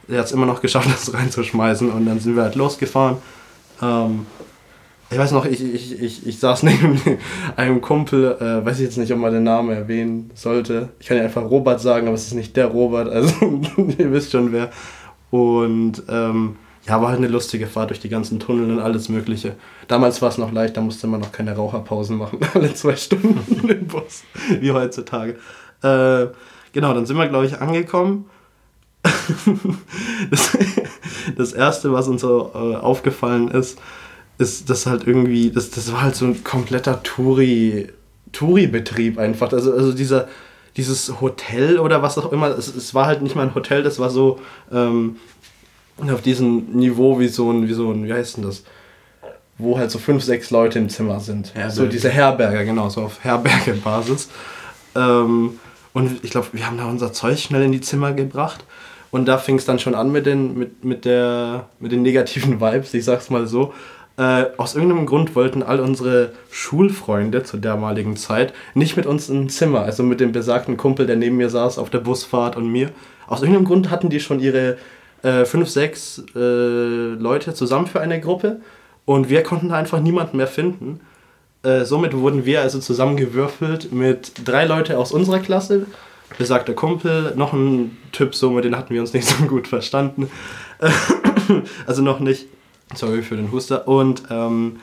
er hat es immer noch geschafft, das reinzuschmeißen und dann sind wir halt losgefahren. Ähm, ich weiß noch, ich, ich, ich, ich saß neben einem Kumpel, äh, weiß ich jetzt nicht, ob man den Namen erwähnen sollte. Ich kann ja einfach Robert sagen, aber es ist nicht der Robert, also ihr wisst schon wer. Und ähm, ja, war halt eine lustige Fahrt durch die ganzen Tunnel und alles Mögliche. Damals war es noch leicht, da musste man noch keine Raucherpausen machen, alle zwei Stunden im Bus, wie heutzutage. Äh, genau, dann sind wir, glaube ich, angekommen. das, das erste, was uns so äh, aufgefallen ist, ist das halt irgendwie, das, das war halt so ein kompletter Touri, Touri-Betrieb einfach. Also, also dieser, dieses Hotel oder was auch immer, es, es war halt nicht mal ein Hotel, das war so ähm, auf diesem Niveau wie so ein, wie so ein, wie heißt denn das? Wo halt so fünf, sechs Leute im Zimmer sind. Herberge. So diese Herberger, genau, so auf Herberge-Basis. Ähm, und ich glaube, wir haben da unser Zeug schnell in die Zimmer gebracht. Und da fing es dann schon an mit den, mit, mit, der, mit den negativen Vibes, ich sag's mal so. Äh, aus irgendeinem Grund wollten all unsere Schulfreunde zur damaligen Zeit nicht mit uns im Zimmer, also mit dem besagten Kumpel, der neben mir saß auf der Busfahrt und mir. Aus irgendeinem Grund hatten die schon ihre äh, fünf, sechs äh, Leute zusammen für eine Gruppe und wir konnten da einfach niemanden mehr finden. Äh, somit wurden wir also zusammengewürfelt mit drei Leute aus unserer Klasse, besagter Kumpel, noch ein Typ, so mit dem hatten wir uns nicht so gut verstanden. also noch nicht. Sorry für den Huster. Und, ähm,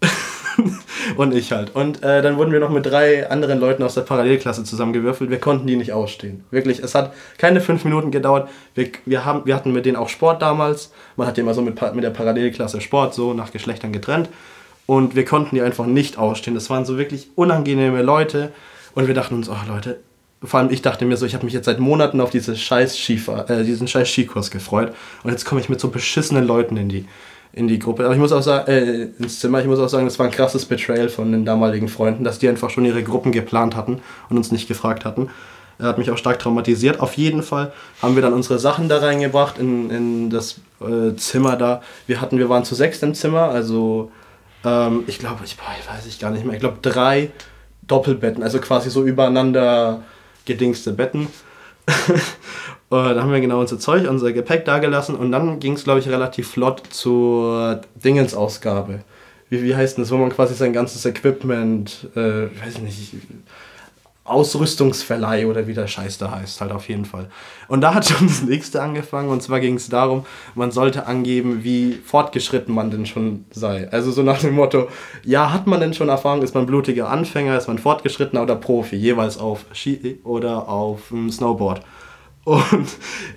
und ich halt. Und äh, dann wurden wir noch mit drei anderen Leuten aus der Parallelklasse zusammengewürfelt. Wir konnten die nicht ausstehen. Wirklich, es hat keine fünf Minuten gedauert. Wir, wir, haben, wir hatten mit denen auch Sport damals. Man hat ja immer so mit, mit der Parallelklasse Sport so nach Geschlechtern getrennt. Und wir konnten die einfach nicht ausstehen. Das waren so wirklich unangenehme Leute. Und wir dachten uns, oh Leute, vor allem ich dachte mir so, ich habe mich jetzt seit Monaten auf diese scheiß äh, diesen scheiß Skikurs gefreut und jetzt komme ich mit so beschissenen Leuten in die in die Gruppe. Aber ich muss auch sagen, äh, ins Zimmer, ich muss auch sagen, das war ein krasses Betrayal von den damaligen Freunden, dass die einfach schon ihre Gruppen geplant hatten und uns nicht gefragt hatten. Er hat mich auch stark traumatisiert. Auf jeden Fall haben wir dann unsere Sachen da reingebracht in, in das äh, Zimmer da. Wir hatten, wir waren zu sechs im Zimmer, also ähm, ich glaube, ich, ich weiß ich gar nicht mehr. Ich glaube drei Doppelbetten, also quasi so übereinander gedingste Betten. da haben wir genau unser Zeug, unser Gepäck da gelassen und dann ging es, glaube ich, relativ flott zur Dingensausgabe. Wie, wie heißt denn das, wo man quasi sein ganzes Equipment, äh, weiß nicht, Ausrüstungsverleih oder wie der Scheiß da heißt, halt auf jeden Fall. Und da hat schon das nächste angefangen und zwar ging es darum, man sollte angeben, wie fortgeschritten man denn schon sei. Also so nach dem Motto, ja, hat man denn schon Erfahrung, ist man blutiger Anfänger, ist man fortgeschrittener oder Profi, jeweils auf Ski oder auf dem Snowboard. Und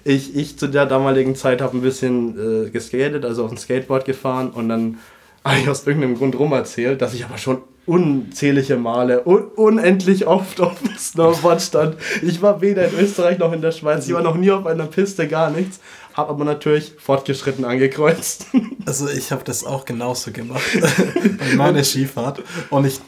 ich, ich zu der damaligen Zeit habe ein bisschen äh, geskatet, also auf dem Skateboard gefahren und dann habe ich aus irgendeinem Grund rum erzählt, dass ich aber schon unzählige Male, un unendlich oft auf dem Snowboard stand. Ich war weder in Österreich noch in der Schweiz, ich war noch nie auf einer Piste, gar nichts. Habe aber natürlich fortgeschritten angekreuzt. Also ich habe das auch genauso gemacht bei meiner Skifahrt und ich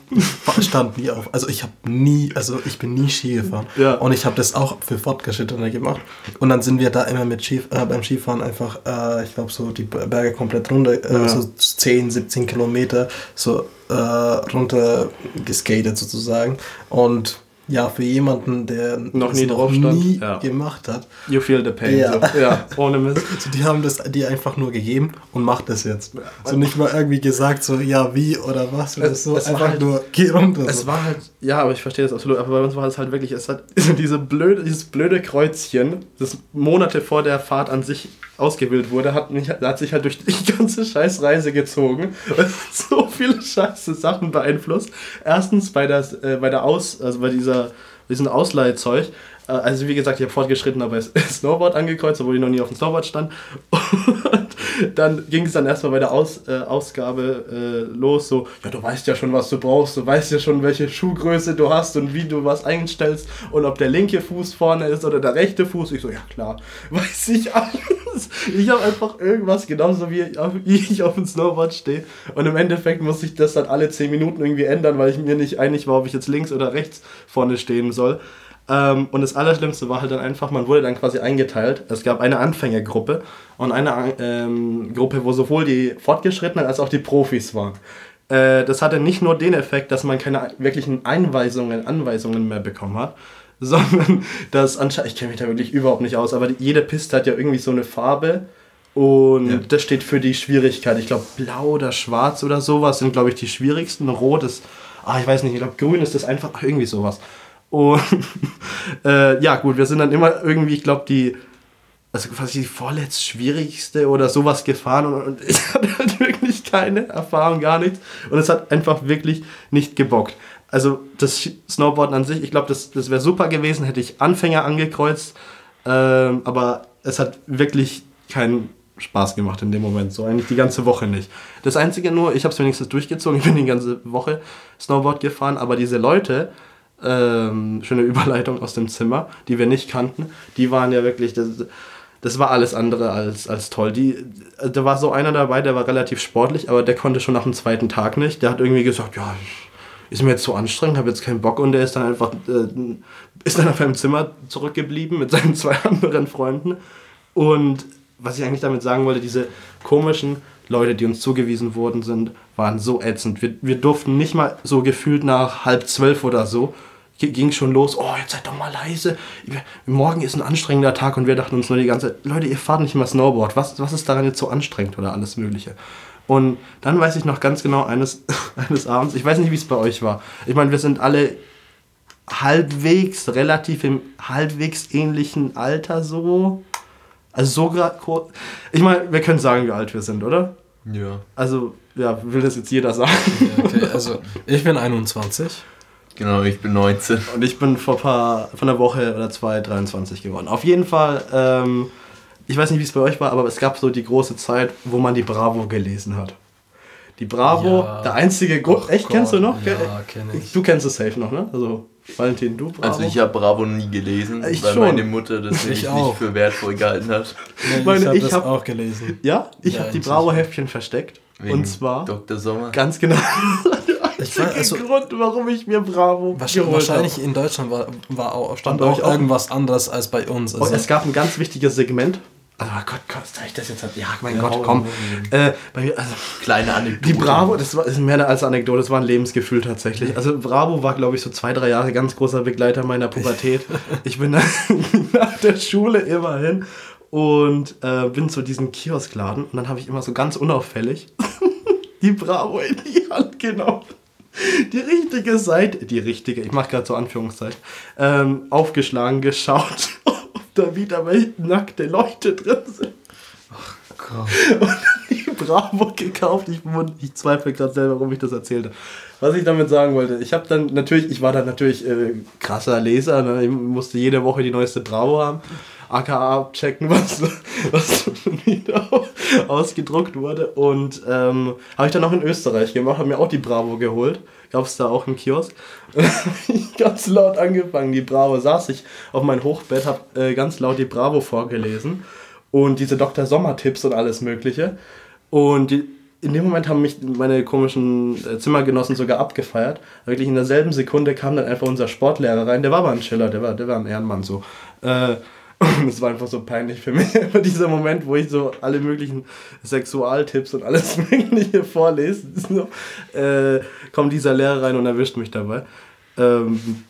stand nie auf. Also ich habe nie, also ich bin nie Ski gefahren ja. und ich habe das auch für Fortgeschrittene gemacht. Und dann sind wir da immer mit Ski, äh, beim Skifahren einfach, äh, ich glaube so die Berge komplett runter, äh, ja. so 10, 17 Kilometer so äh, runter geskatet sozusagen. Und ja, für jemanden, der noch nie drauf stand, nie ja. gemacht hat. You feel the pain. Ja, so. ja ohne Mist. So, die haben das dir einfach nur gegeben und macht das jetzt. So nicht mal irgendwie gesagt, so ja, wie oder was. Es, so es einfach halt, nur geh runter. Es so. war halt, ja, aber ich verstehe das absolut. Aber bei uns war es halt wirklich, es hat diese blöde, dieses blöde Kreuzchen, das Monate vor der Fahrt an sich ausgewählt wurde, hat, mich, hat sich halt durch die ganze Scheißreise gezogen. so viele scheiße Sachen beeinflusst. Erstens bei, das, äh, bei der Aus, also bei dieser, diesem Ausleihzeug. äh, also wie gesagt, ich habe fortgeschritten aber Snowboard angekreuzt, obwohl ich noch nie auf dem Snowboard stand. Und dann ging es dann erstmal bei der Aus, äh, Ausgabe äh, los, so, ja, du weißt ja schon, was du brauchst, du weißt ja schon, welche Schuhgröße du hast und wie du was einstellst und ob der linke Fuß vorne ist oder der rechte Fuß. Ich so, ja klar, weiß ich alles. Ich habe einfach irgendwas, genauso wie ich auf dem Snowboard stehe. Und im Endeffekt muss ich das dann alle 10 Minuten irgendwie ändern, weil ich mir nicht einig war, ob ich jetzt links oder rechts vorne stehen soll. Ähm, und das Allerschlimmste war halt dann einfach, man wurde dann quasi eingeteilt. Es gab eine Anfängergruppe und eine ähm, Gruppe, wo sowohl die Fortgeschrittenen als auch die Profis waren. Äh, das hatte nicht nur den Effekt, dass man keine wirklichen Einweisungen, Anweisungen mehr bekommen hat, sondern dass anscheinend, ich kenne mich da wirklich überhaupt nicht aus, aber jede Piste hat ja irgendwie so eine Farbe. Und ja. das steht für die Schwierigkeit. Ich glaube, blau oder schwarz oder sowas sind, glaube ich, die schwierigsten. Rot ist, ah, ich weiß nicht, ich glaube, grün ist das einfach irgendwie sowas. Und äh, ja, gut, wir sind dann immer irgendwie, ich glaube, die, also quasi die vorletzt schwierigste oder sowas gefahren und, und ich hatte halt wirklich keine Erfahrung, gar nichts. Und es hat einfach wirklich nicht gebockt. Also das Snowboarden an sich, ich glaube, das, das wäre super gewesen, hätte ich Anfänger angekreuzt. Ähm, aber es hat wirklich keinen Spaß gemacht in dem Moment. So eigentlich die ganze Woche nicht. Das Einzige nur, ich habe es wenigstens durchgezogen. Ich bin die ganze Woche Snowboard gefahren. Aber diese Leute, ähm, schöne Überleitung aus dem Zimmer, die wir nicht kannten, die waren ja wirklich, das, das war alles andere als, als toll. Die, da war so einer dabei, der war relativ sportlich, aber der konnte schon nach dem zweiten Tag nicht. Der hat irgendwie gesagt, ja, ist mir jetzt zu anstrengend, habe jetzt keinen Bock und der ist dann einfach, äh, ist dann auf einem Zimmer zurückgeblieben mit seinen zwei anderen Freunden. Und was ich eigentlich damit sagen wollte, diese komischen Leute, die uns zugewiesen worden sind, waren so ätzend. Wir, wir durften nicht mal so gefühlt nach halb zwölf oder so, ging schon los, oh, jetzt seid doch mal leise. Morgen ist ein anstrengender Tag und wir dachten uns nur die ganze Zeit, Leute, ihr fahrt nicht mal Snowboard. Was, was ist daran jetzt so anstrengend oder alles Mögliche? Und dann weiß ich noch ganz genau eines, eines Abends, ich weiß nicht, wie es bei euch war. Ich meine, wir sind alle halbwegs, relativ im halbwegs ähnlichen Alter so. Also so Ich meine, wir können sagen, wie alt wir sind, oder? Ja. Also, ja, will das jetzt jeder sagen? Ja, okay, also ich bin 21. Genau, ich bin 19. Und ich bin vor paar, von einer Woche oder zwei 23 geworden. Auf jeden Fall, ähm, ich weiß nicht, wie es bei euch war, aber es gab so die große Zeit, wo man die Bravo gelesen hat. Die Bravo, ja. der einzige Grund. Echt, Gott. kennst du noch? Ja, kenn ich. Du kennst es safe noch, ne? Also Valentin, du Bravo? Also ich habe Bravo nie gelesen, Ich weil schon. meine Mutter das Ich nämlich auch. nicht für wertvoll gehalten hat. Nee, Meine, ich habe ich das hab- auch gelesen. Ja, ich Ja, habe die Bravo-Heftchen versteckt. Wegen und zwar Dr. Sommer. ganz genau Ich der weiß, also, Grund, warum ich mir Bravo wahrscheinlich, wahrscheinlich in Deutschland war, war auch, stand auch auch- irgendwas anderes als bei uns. habe. Und Also, es gab ein ganz wichtiges Segment. Also oh Gott, Gott, soll ich das jetzt? Ja, mein Ja, Gott, komm. Äh, also, Kleine Anekdote. Die Bravo, das war ist mehr als Anekdote, das war ein Lebensgefühl tatsächlich. Also Bravo war, glaube ich, so zwei, drei Jahre ganz großer Begleiter meiner Pubertät. Ich bin nach der Schule immer hin und äh, bin zu diesem Kioskladen und dann habe ich immer so ganz unauffällig die Bravo in die Hand genommen. Die richtige Seite, die richtige, ich mache gerade so Anführungszeichen, ähm, aufgeschlagen, geschaut, da wieder welche nackte Leute drin sind und dann die Bravo gekauft. Ich, ich zweifle gerade selber, warum ich das erzählt habe. Was ich damit sagen wollte, ich habe dann natürlich, ich war dann natürlich äh, krasser Leser, ne? ich musste jede Woche die neueste Bravo haben. AKA abchecken, was, was schon wieder ausgedruckt wurde. Und ähm, habe ich dann auch in Österreich gemacht, habe mir auch die Bravo geholt. Gab es da auch einen Kiosk. Ich ganz laut angefangen, die Bravo. Saß ich auf mein Hochbett, habe äh, ganz laut die Bravo vorgelesen. Und diese Dr. Sommer-Tipps und alles Mögliche. Und die, in dem Moment haben mich meine komischen äh, Zimmergenossen sogar abgefeiert. Wirklich in derselben Sekunde kam dann einfach unser Sportlehrer rein. Der war aber ein Chiller, der war, der war ein Ehrenmann so. Äh, und es war einfach so peinlich für mich. Dieser Moment, wo ich so alle möglichen Sexualtipps und alles Mögliche vorlese. So, äh, kommt dieser Lehrer rein und erwischt mich dabei. Ähm,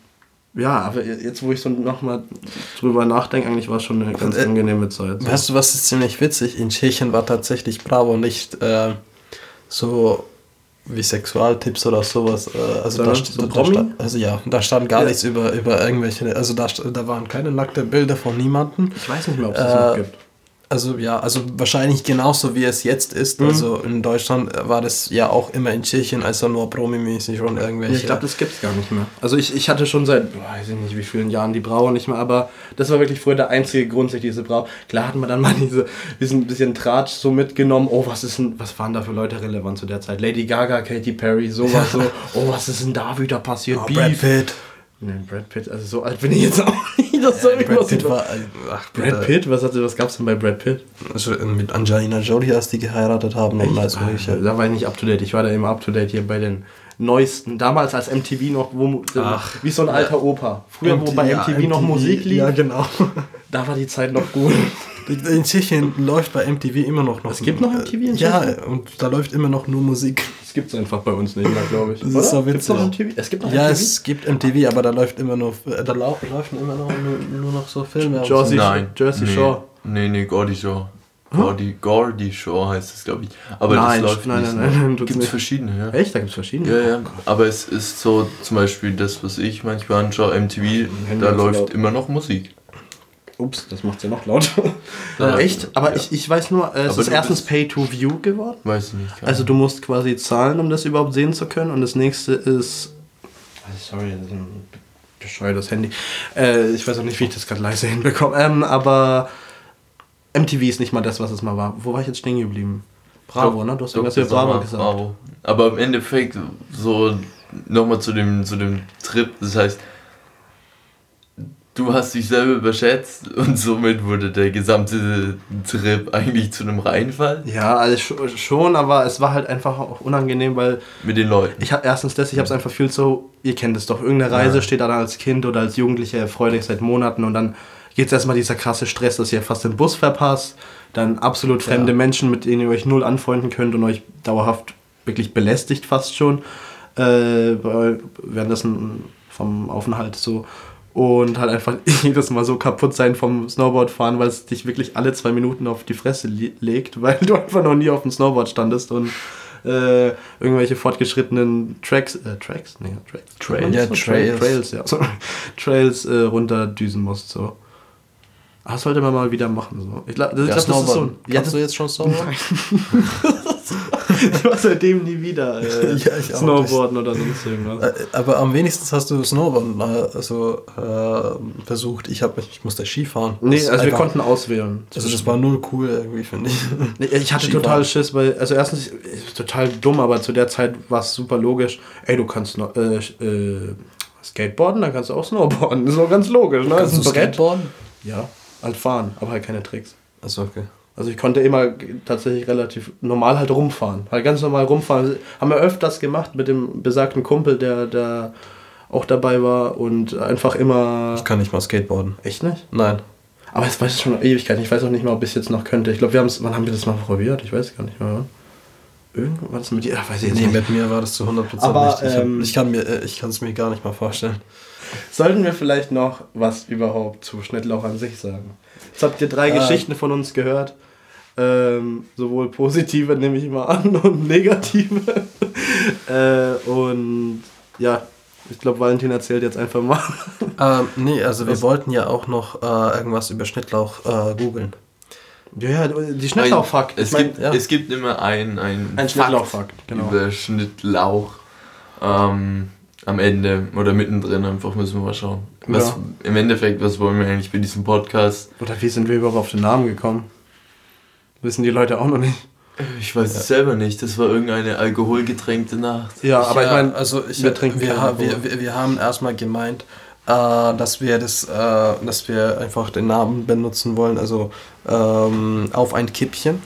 ja, aber jetzt, wo ich so nochmal drüber nachdenke, eigentlich war es schon eine ganz äh, angenehme Zeit. So. Weißt du, was ist ziemlich witzig? In Tschechien war tatsächlich Bravo nicht äh, so wie Sexualtipps oder sowas. Äh, also, da, so da, stand, also ja, da stand gar Ja. nichts über, über irgendwelche. Also da, da waren keine nackten Bilder von niemandem. Ich weiß nicht mehr, ob es das noch Äh, gibt. Also ja, also wahrscheinlich genauso wie es jetzt ist. Mhm. Also in Deutschland war das ja auch immer in Tschechien, also nur promimäßig und irgendwelche. Ich glaube, das gibt es gar nicht mehr. Also ich, ich hatte schon seit, boah, weiß ich nicht wie vielen Jahren die Bravo nicht mehr, aber das war wirklich früher der einzige Grund, sich diese Bravo. Klar hatten wir dann mal diese, diesen bisschen Tratsch so mitgenommen. Oh, was ist denn, was waren da für Leute relevant zu der Zeit? Lady Gaga, Katy Perry, sowas so. Oh, was ist denn da wieder passiert? oh, Brad Pitt. Nee, Brad Pitt, also so alt bin ich jetzt auch nicht. Das soll Brad irgendwas Pitt war. Ach, Brad. Pitt? Was, hatte, was gab's denn bei Brad Pitt? Also mit Angelina Jolie, als die geheiratet haben und alles mögliche. Da war ich nicht up to date. Ich war da immer up to date hier bei den neuesten. Damals als MTV noch, wo, Ach, wie so ein alter Opa. Früher, wo bei ja, MTV, noch Musik lief, Ja, genau. da war die Zeit noch gut. In Tschechien läuft bei MTV immer noch noch. Es gibt noch MTV in Ja, Tschechien? und da läuft immer noch nur Musik. Das gibt's einfach bei uns nicht mehr, glaube ich. Das ist so Gibt's witzig. noch MTV? Es gibt noch Ja, MTV? es gibt MTV, aber da läuft immer noch, äh, da lau laufen immer noch nur, nur noch so Filme. Jersey-. Nein. Jersey nee. Shore. Nee, nee, Gordy Shore. Gordy, Gordy Shore heißt es, glaube ich. Aber Nein, das läuft nein, nicht. nein, nein, nein, Gibt es verschiedene, ja. Echt? Da gibt's verschiedene? Ja, ja. Aber es ist so, zum Beispiel das, was ich manchmal anschaue, MTV, da läuft immer noch Musik. Ups, das macht's ja noch laut. Ja. Echt? Aber Ja. ich, ich weiß nur, äh, es Aber ist erstens Pay-to-View geworden. Weiß ich nicht. Also du musst quasi zahlen, um das überhaupt sehen zu können. Und das nächste ist. Sorry, das ist ein bescheuertes Handy. Äh, ich weiß auch nicht, wie ich das gerade leise hinbekomme. Ähm, aber MTV ist nicht mal das, was es mal war. Wo war ich jetzt stehen geblieben? Bravo, ne? Du hast irgendwas über Bravo gesagt. Bravo. Aber im Endeffekt, so nochmal zu dem, zu dem Trip, das heißt, du hast dich selber überschätzt und somit wurde der gesamte Trip eigentlich zu einem Reinfall Ja, also sch- schon, aber es war halt einfach auch unangenehm, weil mit den Leuten. ich habe erstens das, ich habe es einfach viel so, ihr kennt es doch, irgendeine Reise Ja. steht da dann als Kind oder als Jugendlicher, freut euch seit Monaten und dann geht es erstmal dieser krasse Stress, dass ihr fast den Bus verpasst, dann absolut fremde Ja. Menschen, mit denen ihr euch null anfreunden könnt und euch dauerhaft wirklich belästigt fast schon, äh, währenddessen vom Aufenthalt so und halt einfach jedes Mal so kaputt sein vom Snowboardfahren, weil es dich wirklich alle zwei Minuten auf die Fresse le- legt, weil du einfach noch nie auf dem Snowboard standest und äh, irgendwelche fortgeschrittenen Tracks, äh, Tracks? Nee, Tracks. Trails. Ja, So, Trails. Trails, ja. So, Trails äh, runterdüsen musst, so. Ah, Das sollte man mal wieder machen, so. Ich glaube, Ja, glaub, das ist so. Snowboard. Ja, Kannst das, du jetzt schon Snowboard? ich war seitdem nie wieder äh, Ja, auch Snowboarden oder sonst irgendwas. Äh, Aber am wenigsten hast du Snowboard äh, also, äh, versucht. Ich, hab, ich musste Skifahren. Nee, Das ist also wir einfach- konnten auswählen. Also das war null cool irgendwie, finde ich. Nee, Ich hatte Skifahren. total Schiss, weil, also erstens, ist total dumm, aber zu der Zeit war es super logisch. Ey, du kannst noch, äh, äh, Skateboarden, dann kannst du auch Snowboarden. Das ist auch ganz logisch, ne? Das Kannst ist du ein Brett. Skateboarden? Ja, halt fahren, aber halt keine Tricks. Achso, okay. Also ich konnte immer tatsächlich relativ normal halt rumfahren. Halt ganz normal rumfahren. Haben wir öfters gemacht mit dem besagten Kumpel, der da auch dabei war und einfach immer. Ich kann nicht mal Skateboarden. Echt nicht? Nein. Aber jetzt weiß ich schon Ewigkeit. Ich weiß auch nicht mal, ob ich es jetzt noch könnte. Ich glaube, wir haben es. Wann haben wir das mal probiert? Ich weiß gar nicht mehr. Irgendwann war das mit dir? Ach, weiß ich Nee, nicht. mit mir war das zu 100% Aber, nicht. Ich, hab, ähm, ich kann mir, äh, ich kann es mir gar nicht mal vorstellen. Sollten wir vielleicht noch was überhaupt zu Schnittlauch an sich sagen? Jetzt habt ihr drei Äh. Geschichten von uns gehört. Ähm, sowohl positive, nehme ich mal an, und negative. äh, und ja, ich glaube, Valentin erzählt jetzt einfach mal. Ähm, nee, also wir Was? wollten ja auch noch äh, irgendwas über Schnittlauch äh, googeln. ja, ja, die Schnittlauchfakt. Es, Ich mein, gibt, ja. es gibt immer ein, ein, ein Schnittlauchfakt, genau. über Schnittlauch ähm, am Ende oder mittendrin. Einfach müssen wir mal schauen. Was, Ja. Im Endeffekt, was wollen wir eigentlich bei diesem Podcast? Oder wie sind wir überhaupt auf den Namen gekommen? Wissen die Leute auch noch nicht. Ich weiß es selber nicht. Das war irgendeine alkoholgetränkte Nacht. Ja, aber ich meine, also ich, wir trinken wir, ha- wir, wir, wir haben erstmal gemeint, äh, dass wir das, äh, dass wir einfach den Namen benutzen wollen, also ähm, auf ein Kippchen.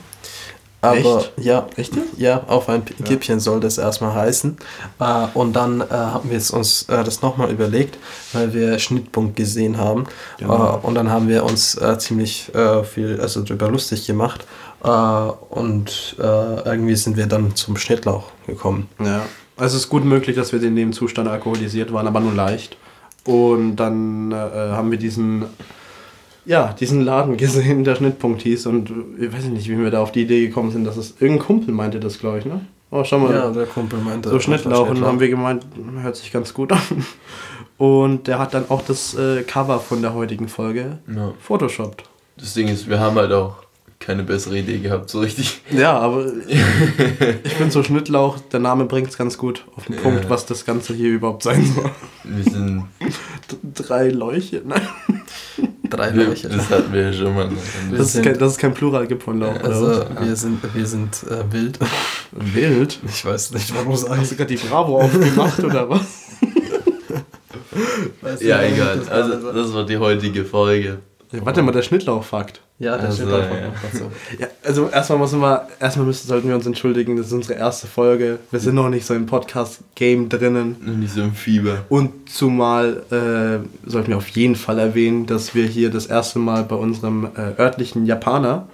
Aber Echt? ja, Echt? ja, auf ein Kippchen soll das erstmal heißen. Äh, und dann äh, haben wir jetzt uns äh, das nochmal überlegt, weil wir Schnittpunkt gesehen haben. Genau. Äh, und dann haben wir uns äh, ziemlich äh, viel also drüber lustig gemacht. Äh, und äh, irgendwie sind wir dann zum Schnittlauch gekommen. Ja. Also es ist gut möglich, dass wir in dem Zustand alkoholisiert waren, aber nur leicht. Und dann äh, haben wir diesen, ja, diesen Laden gesehen, der Schnittpunkt hieß. Und ich weiß nicht, wie wir da auf die Idee gekommen sind, dass es irgendein Kumpel meinte das, glaube ich, ne? Oh, schau mal. Ja, der Kumpel meinte. so Schnittlauch. Und dann haben wir gemeint, hört sich ganz gut an. Und der hat dann auch das äh, Cover von der heutigen Folge Ja. photoshoppt. Das Ding ist, wir haben halt auch keine bessere Idee gehabt, so richtig. Ja, aber ich finde so Schnittlauch, der Name bringt es ganz gut auf den Punkt, Ja. was das Ganze hier überhaupt sein soll. Wir sind. D- Drei Leuche? Nein. drei Wir, Leiche. das hatten wir ja schon mal. Es, sind- kein, dass es kein Plural gibt von Lauch. Also oder wir sind, wir sind äh, wild. Wild? Ich weiß nicht, warum es Hast du gerade die Bravo aufgemacht oder was? Weiß Ja, egal. das Also, so- das war die heutige Folge. Ja, warte mal, der Schnittlauch-Fakt. ja, der also, Schnittlauch ja. Ja, also erstmal müssen wir, erstmal müssen, sollten wir uns entschuldigen, das ist unsere erste Folge. Wir sind noch nicht so im Podcast-Game drinnen. Noch nicht so im Fieber. Und zumal äh, sollten wir auf jeden Fall erwähnen, dass wir hier das erste Mal bei unserem äh, örtlichen Japaner.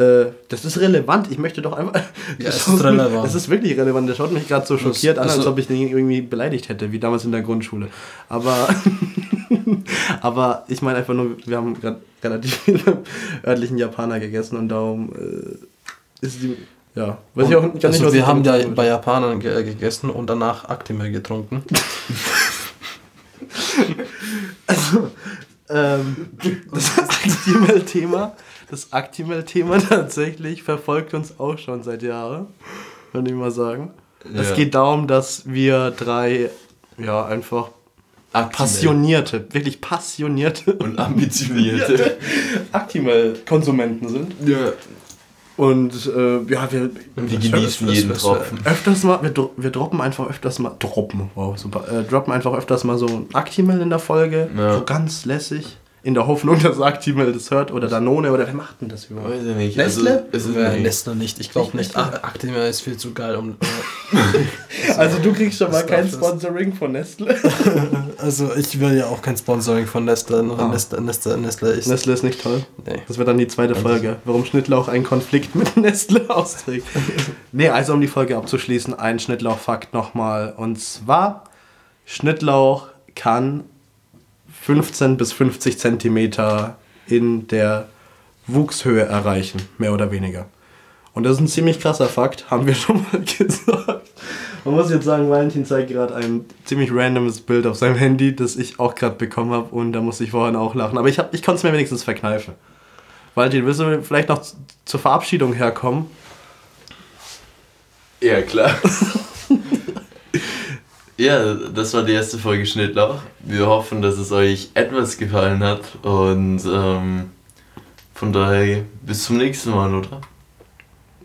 Äh, das ist relevant. Ich möchte doch einfach. Ja, das es ist relevant. Das ist wirklich relevant. Der schaut mich gerade so schockiert an, als also- ob ich den irgendwie beleidigt hätte, wie damals in der Grundschule. Aber, aber ich meine einfach nur, wir haben gerade relativ viel beim örtlichen Japaner gegessen und darum äh, ist die. Ja, weiß ich auch gar nicht, also was wir haben ja bei Japanern ge gegessen und danach Actimel getrunken. Ähm, das Actimel-Thema, das Actimel-Thema tatsächlich verfolgt uns auch schon seit Jahren, würde ich mal sagen. Es Ja. geht darum, dass wir drei, ja, einfach passionierte, wirklich passionierte Und ambitionierte. Actimel-Konsumenten sind. ja. Und äh, ja, wir, Die genießen jeden das- Tropfen. öfters mal, wir, wir droppen einfach öfters mal, droppen, wow, super, äh, droppen einfach öfters mal so ein Actimel in der Folge, Ja. so ganz lässig, in der Hoffnung, dass Actimel das hört oder Danone oder wer macht denn das überhaupt? Weiß ich nicht. Nestle? Also, es ist Äh, nee. Nestle nicht, ich glaube nicht. Ach, Actimel ist viel zu geil, um. Also du kriegst schon mal kein. Sponsoring von Nestle. also ich will ja auch kein Sponsoring von Nestle. Ah. Nestle, Nestle, Nestle ist. Nestle ist nicht toll. Nee. Das wird dann die zweite Folge, warum Schnittlauch einen Konflikt mit Nestle austrägt. nee, also um die Folge abzuschließen, ein Schnittlauch-Fakt nochmal. Und zwar, Schnittlauch kann 15 bis 50 Zentimeter in der Wuchshöhe erreichen, mehr oder weniger. Und das ist ein ziemlich krasser Fakt, haben wir schon mal gesagt. Man muss jetzt sagen, Valentin zeigt gerade ein ziemlich randomes Bild auf seinem Handy, das ich auch gerade bekommen habe und da musste ich vorhin auch lachen. Aber ich, hab- ich konnte es mir wenigstens verkneifen. Valentin, willst du vielleicht noch zur Verabschiedung herkommen? Ja, klar. ja, das war die erste Folge Schnittlauch. Wir hoffen, dass es euch etwas gefallen hat und ähm, von daher bis zum nächsten Mal, oder?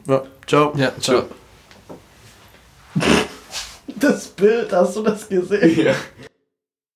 Ja, ciao. Ja, ciao. Das Bild, hast du das gesehen? Ja.